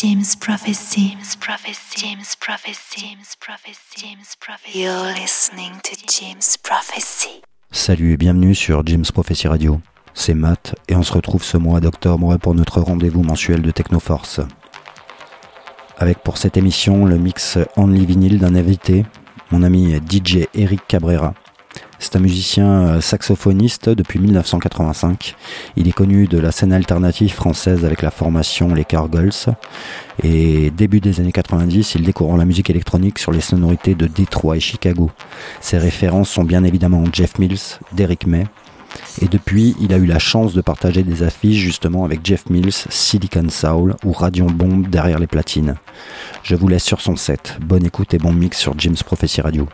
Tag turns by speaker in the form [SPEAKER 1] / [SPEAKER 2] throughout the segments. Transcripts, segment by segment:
[SPEAKER 1] James Prophecy, James Prophecy, James Prophecy, James Prophecy. You're listening to James Prophecy.
[SPEAKER 2] Salut et bienvenue sur James Prophecy Radio. C'est Matt et on se retrouve ce mois d'octobre pour notre rendez-vous mensuel de Technoforce. Avec pour cette émission le mix Only Vinyl d'un invité, mon ami DJ Eric Cabrera. C'est un musicien euh, saxophoniste depuis 1985. Il est connu de la scène alternative française avec la formation Les Cargolls. Et début des années 90, il découvre la musique électronique sur les sonorités de Détroit et Chicago. Ses références sont bien évidemment Jeff Mills, Derek May. Et depuis, il a eu la chance de partager des affiches justement avec Jeff Mills, Silicon Soul ou Radion Bomb derrière les platines. Je vous laisse sur son set. Bonne écoute et bon mix sur James Prophecy Radio.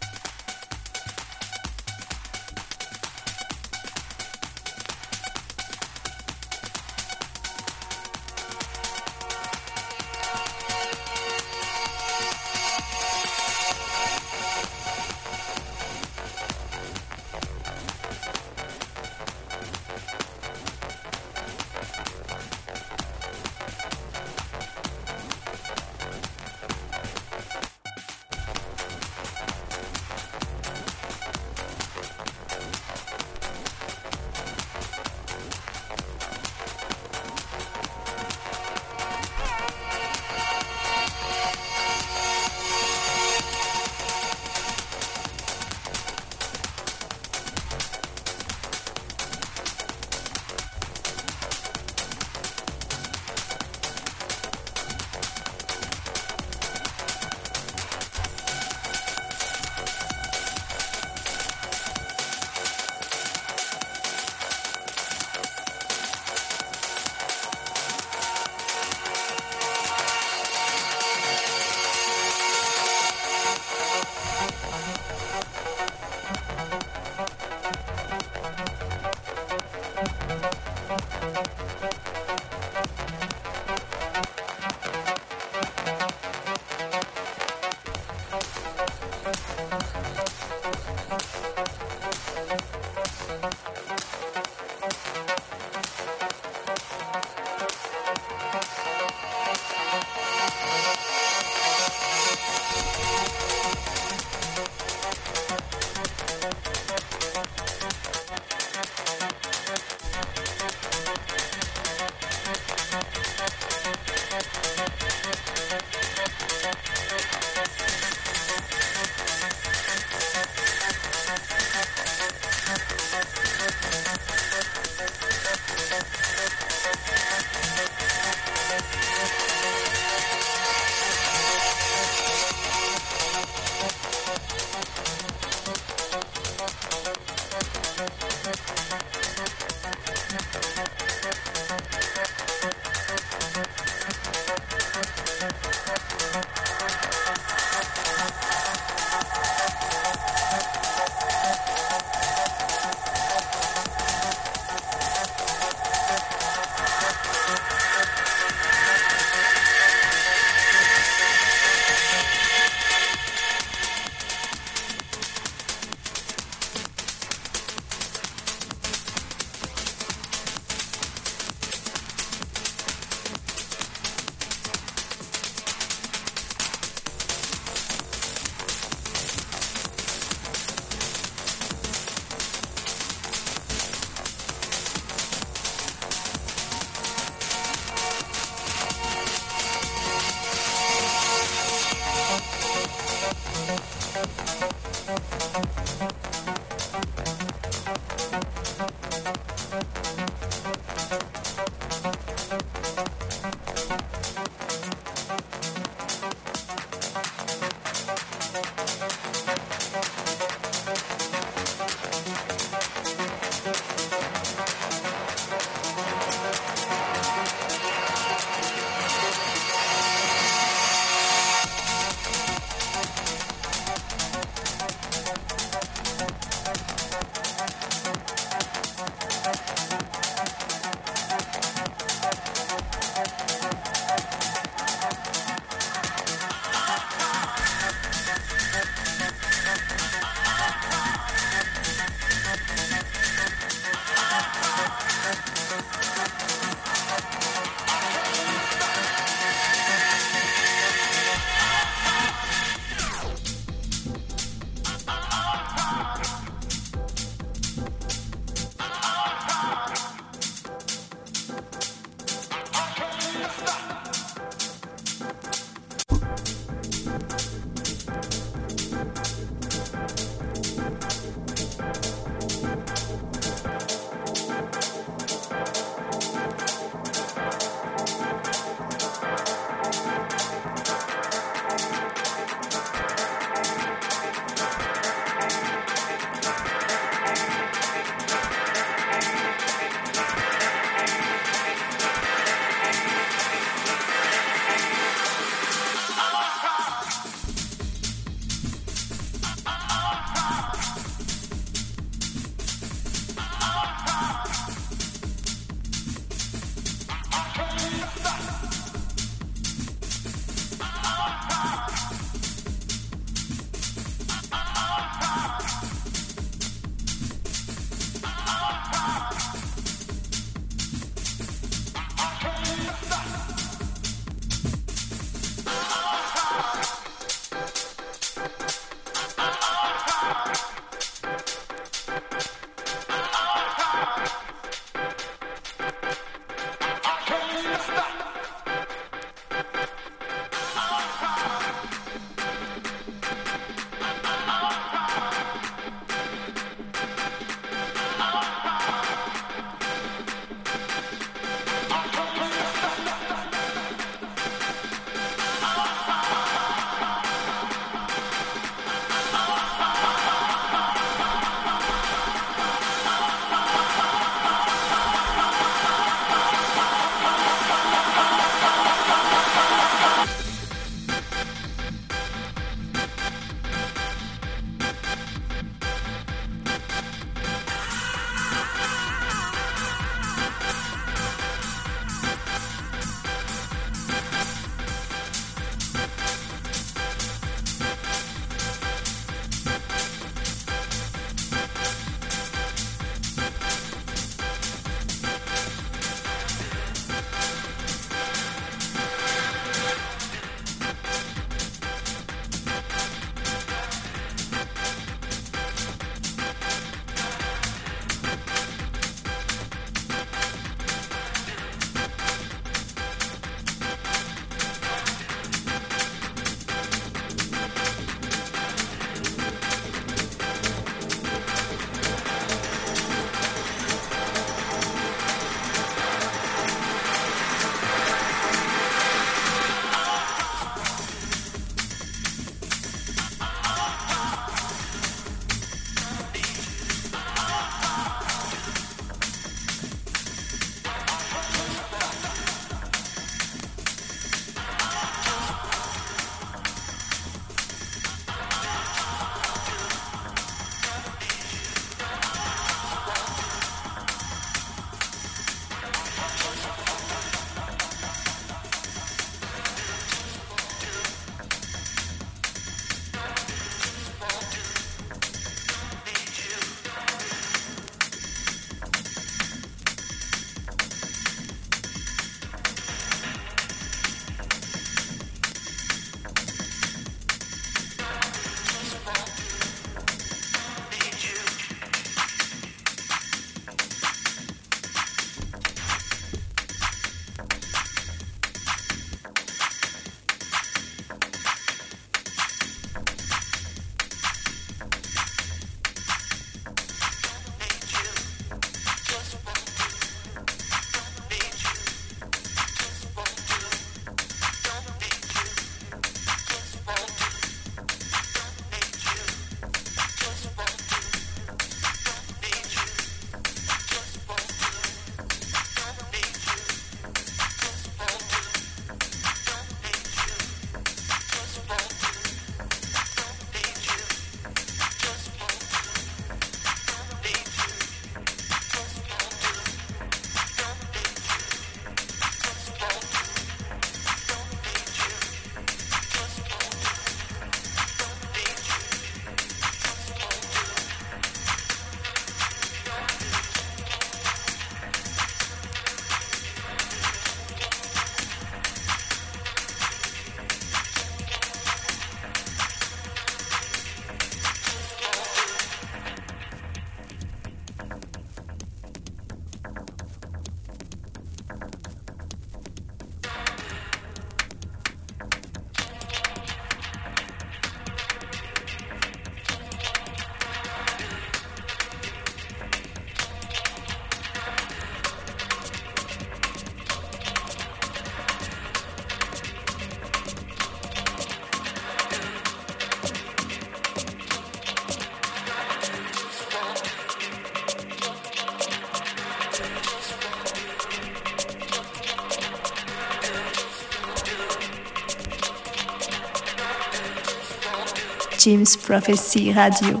[SPEAKER 1] James Prophecy Radio.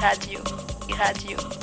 [SPEAKER 1] Radio. Radio.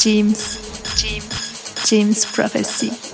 [SPEAKER 1] James, James, James Prophecy.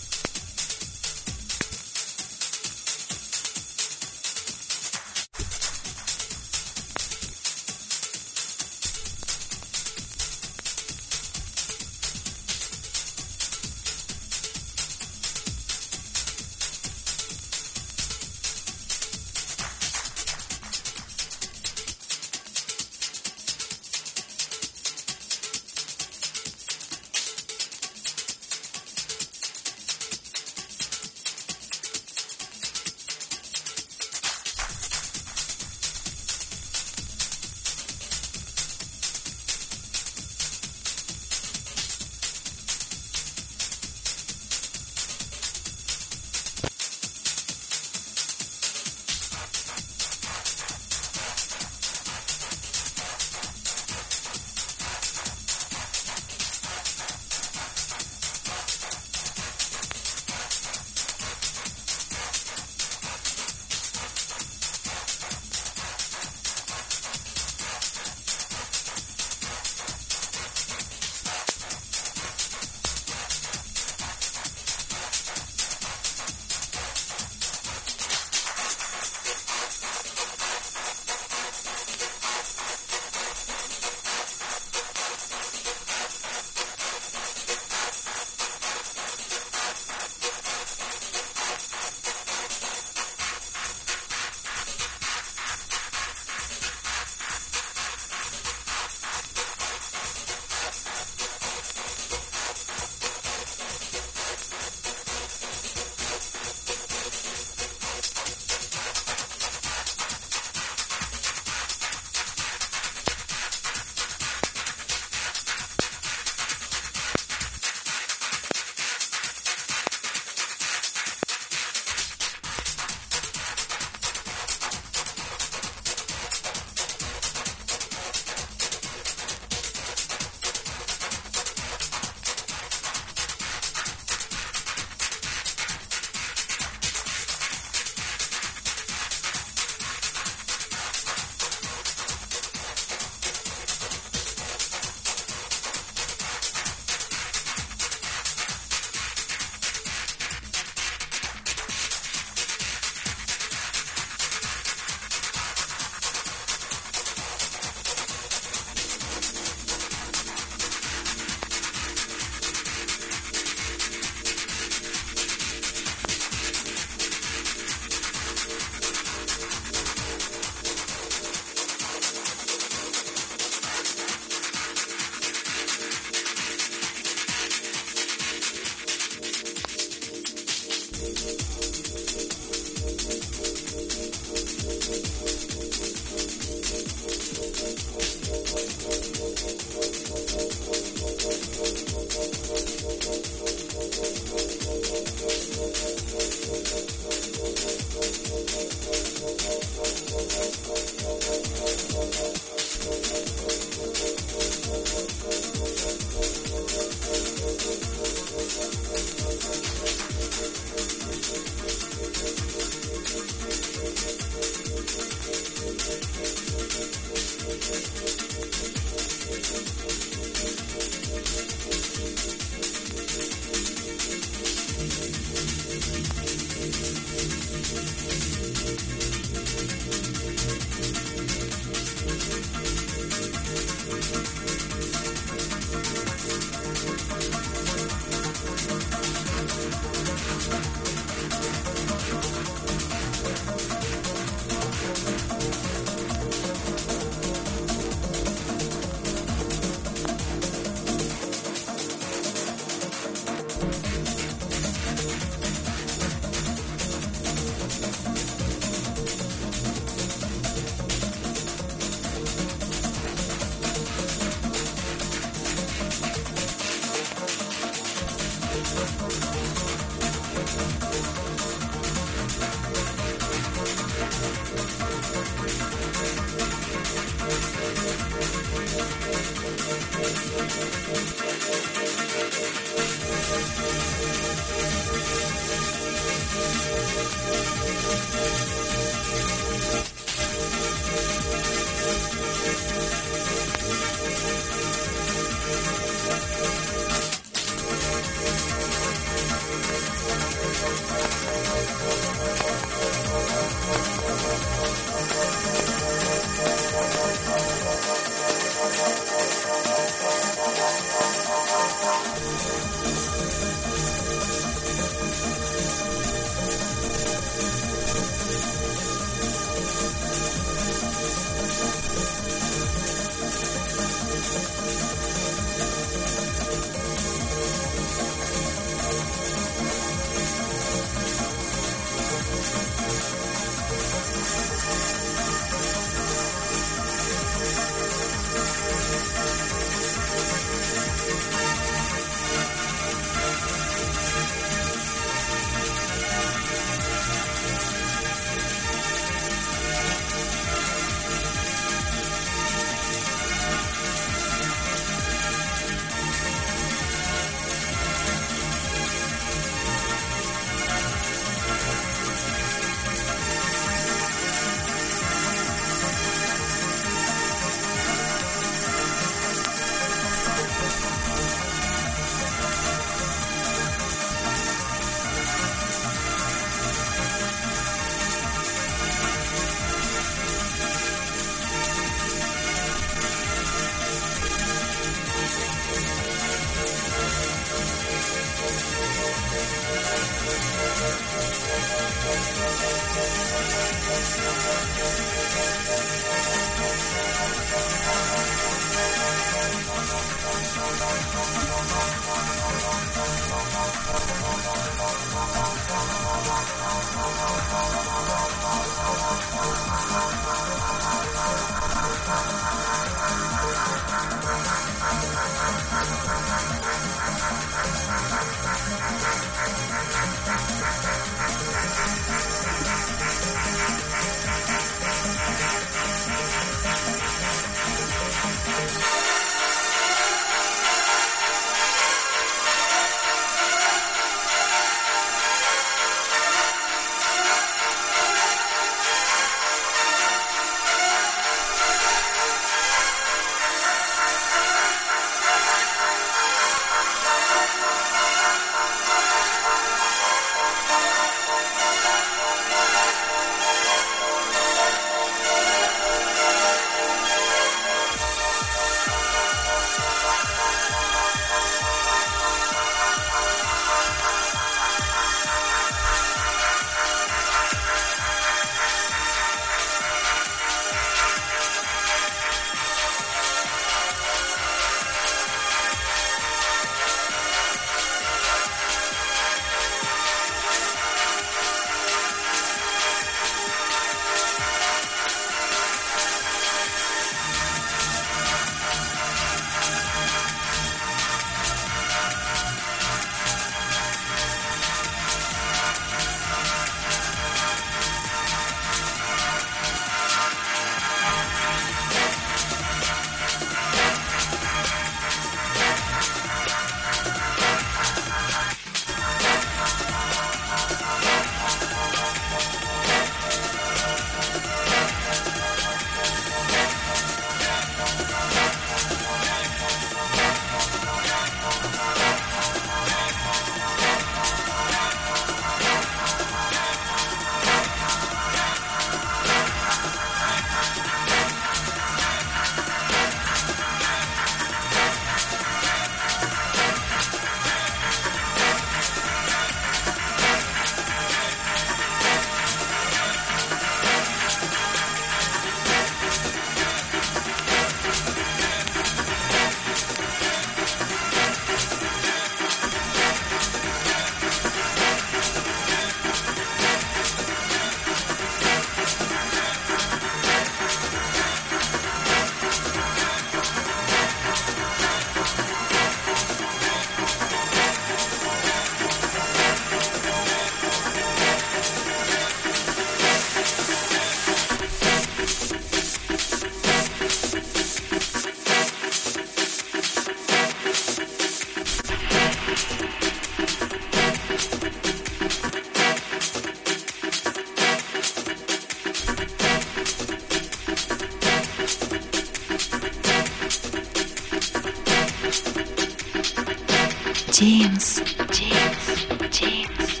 [SPEAKER 1] James, James, James.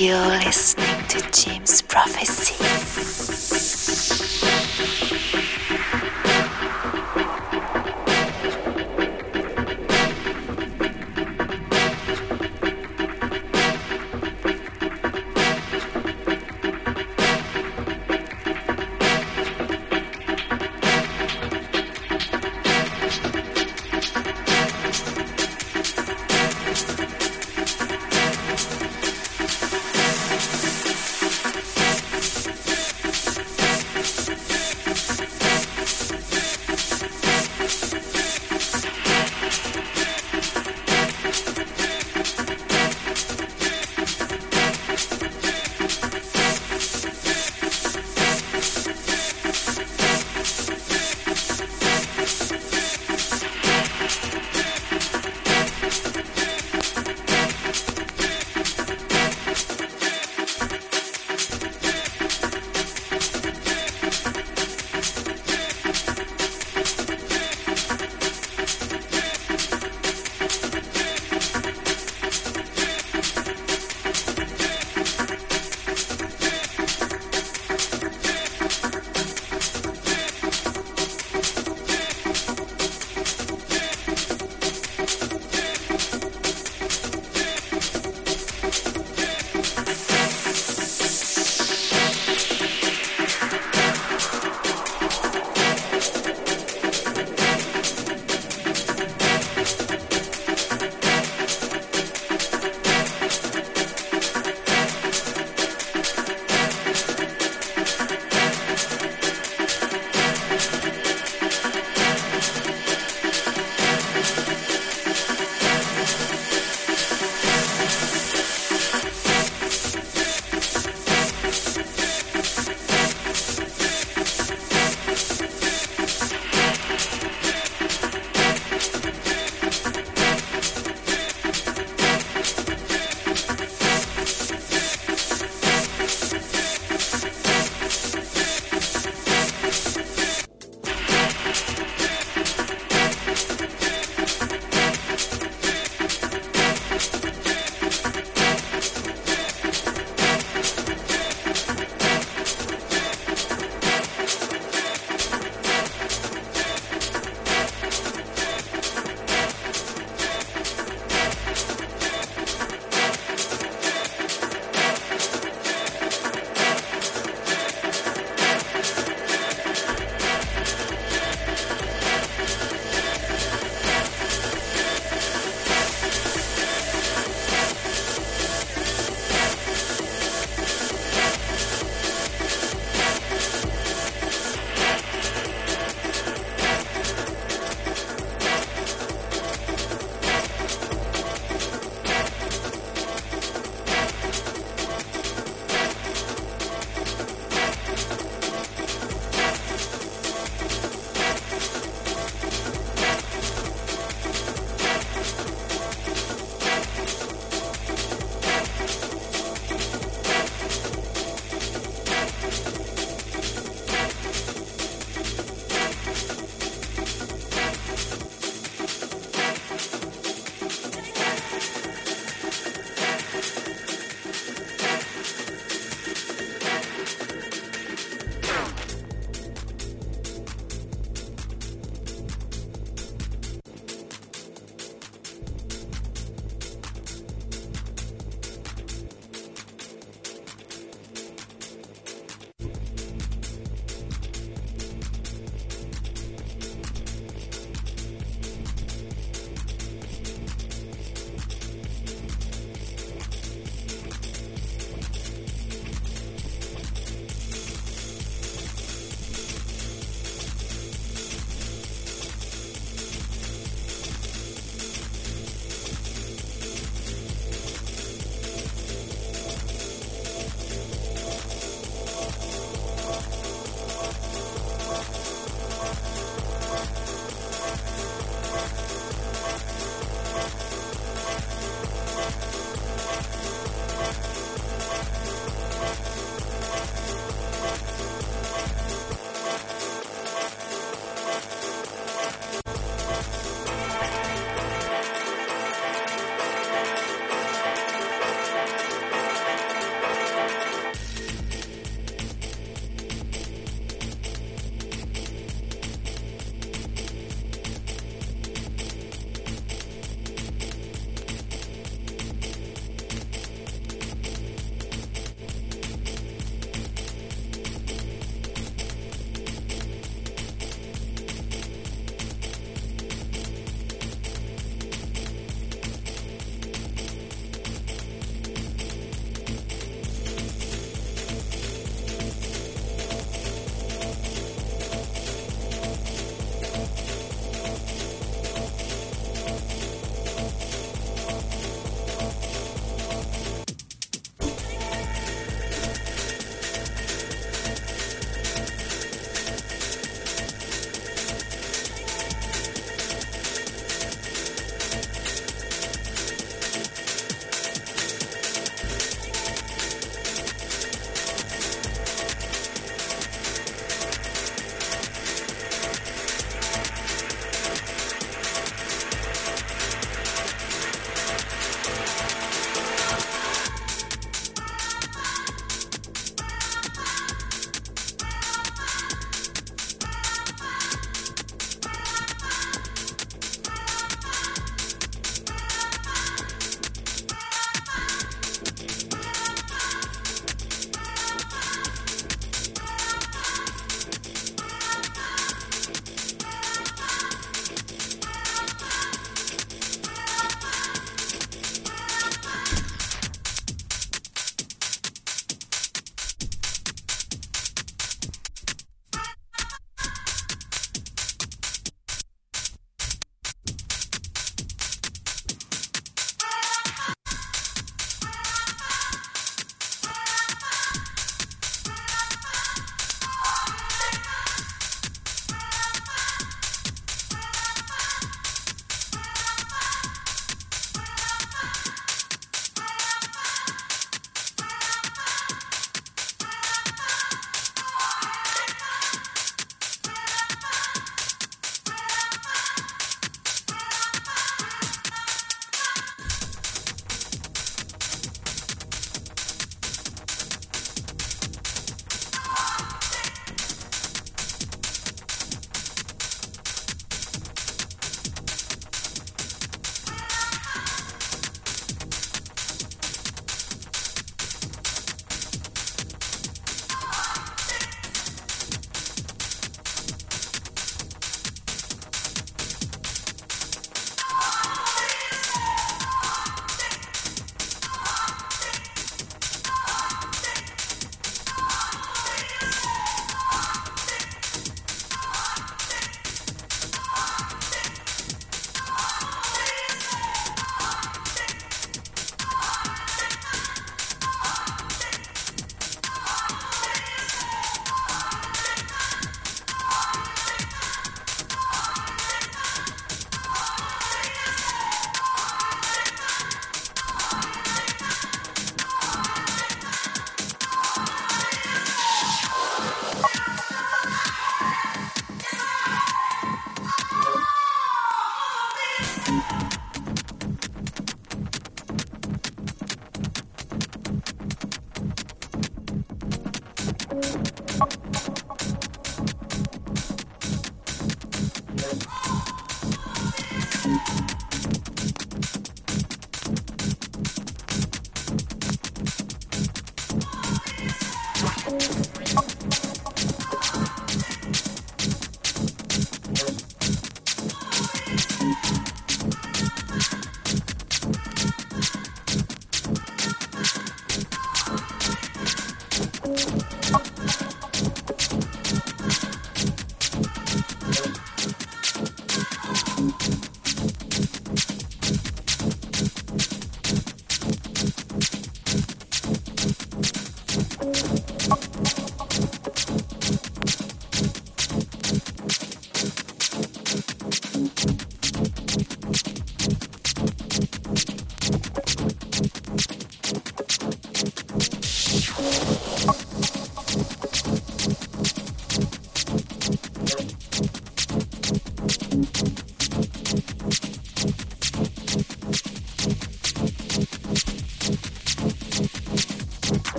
[SPEAKER 1] You're listening to James Prophecy.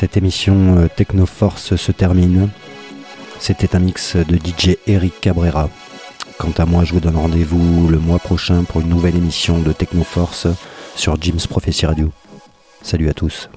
[SPEAKER 2] Cette émission euh, Technoforce se termine. C'était un mix de DJ Eric Cabrera. Quant à moi, je vous donne rendez-vous le mois prochain pour une nouvelle émission de Technoforce sur Jim's Prophecy Radio. Salut à tous.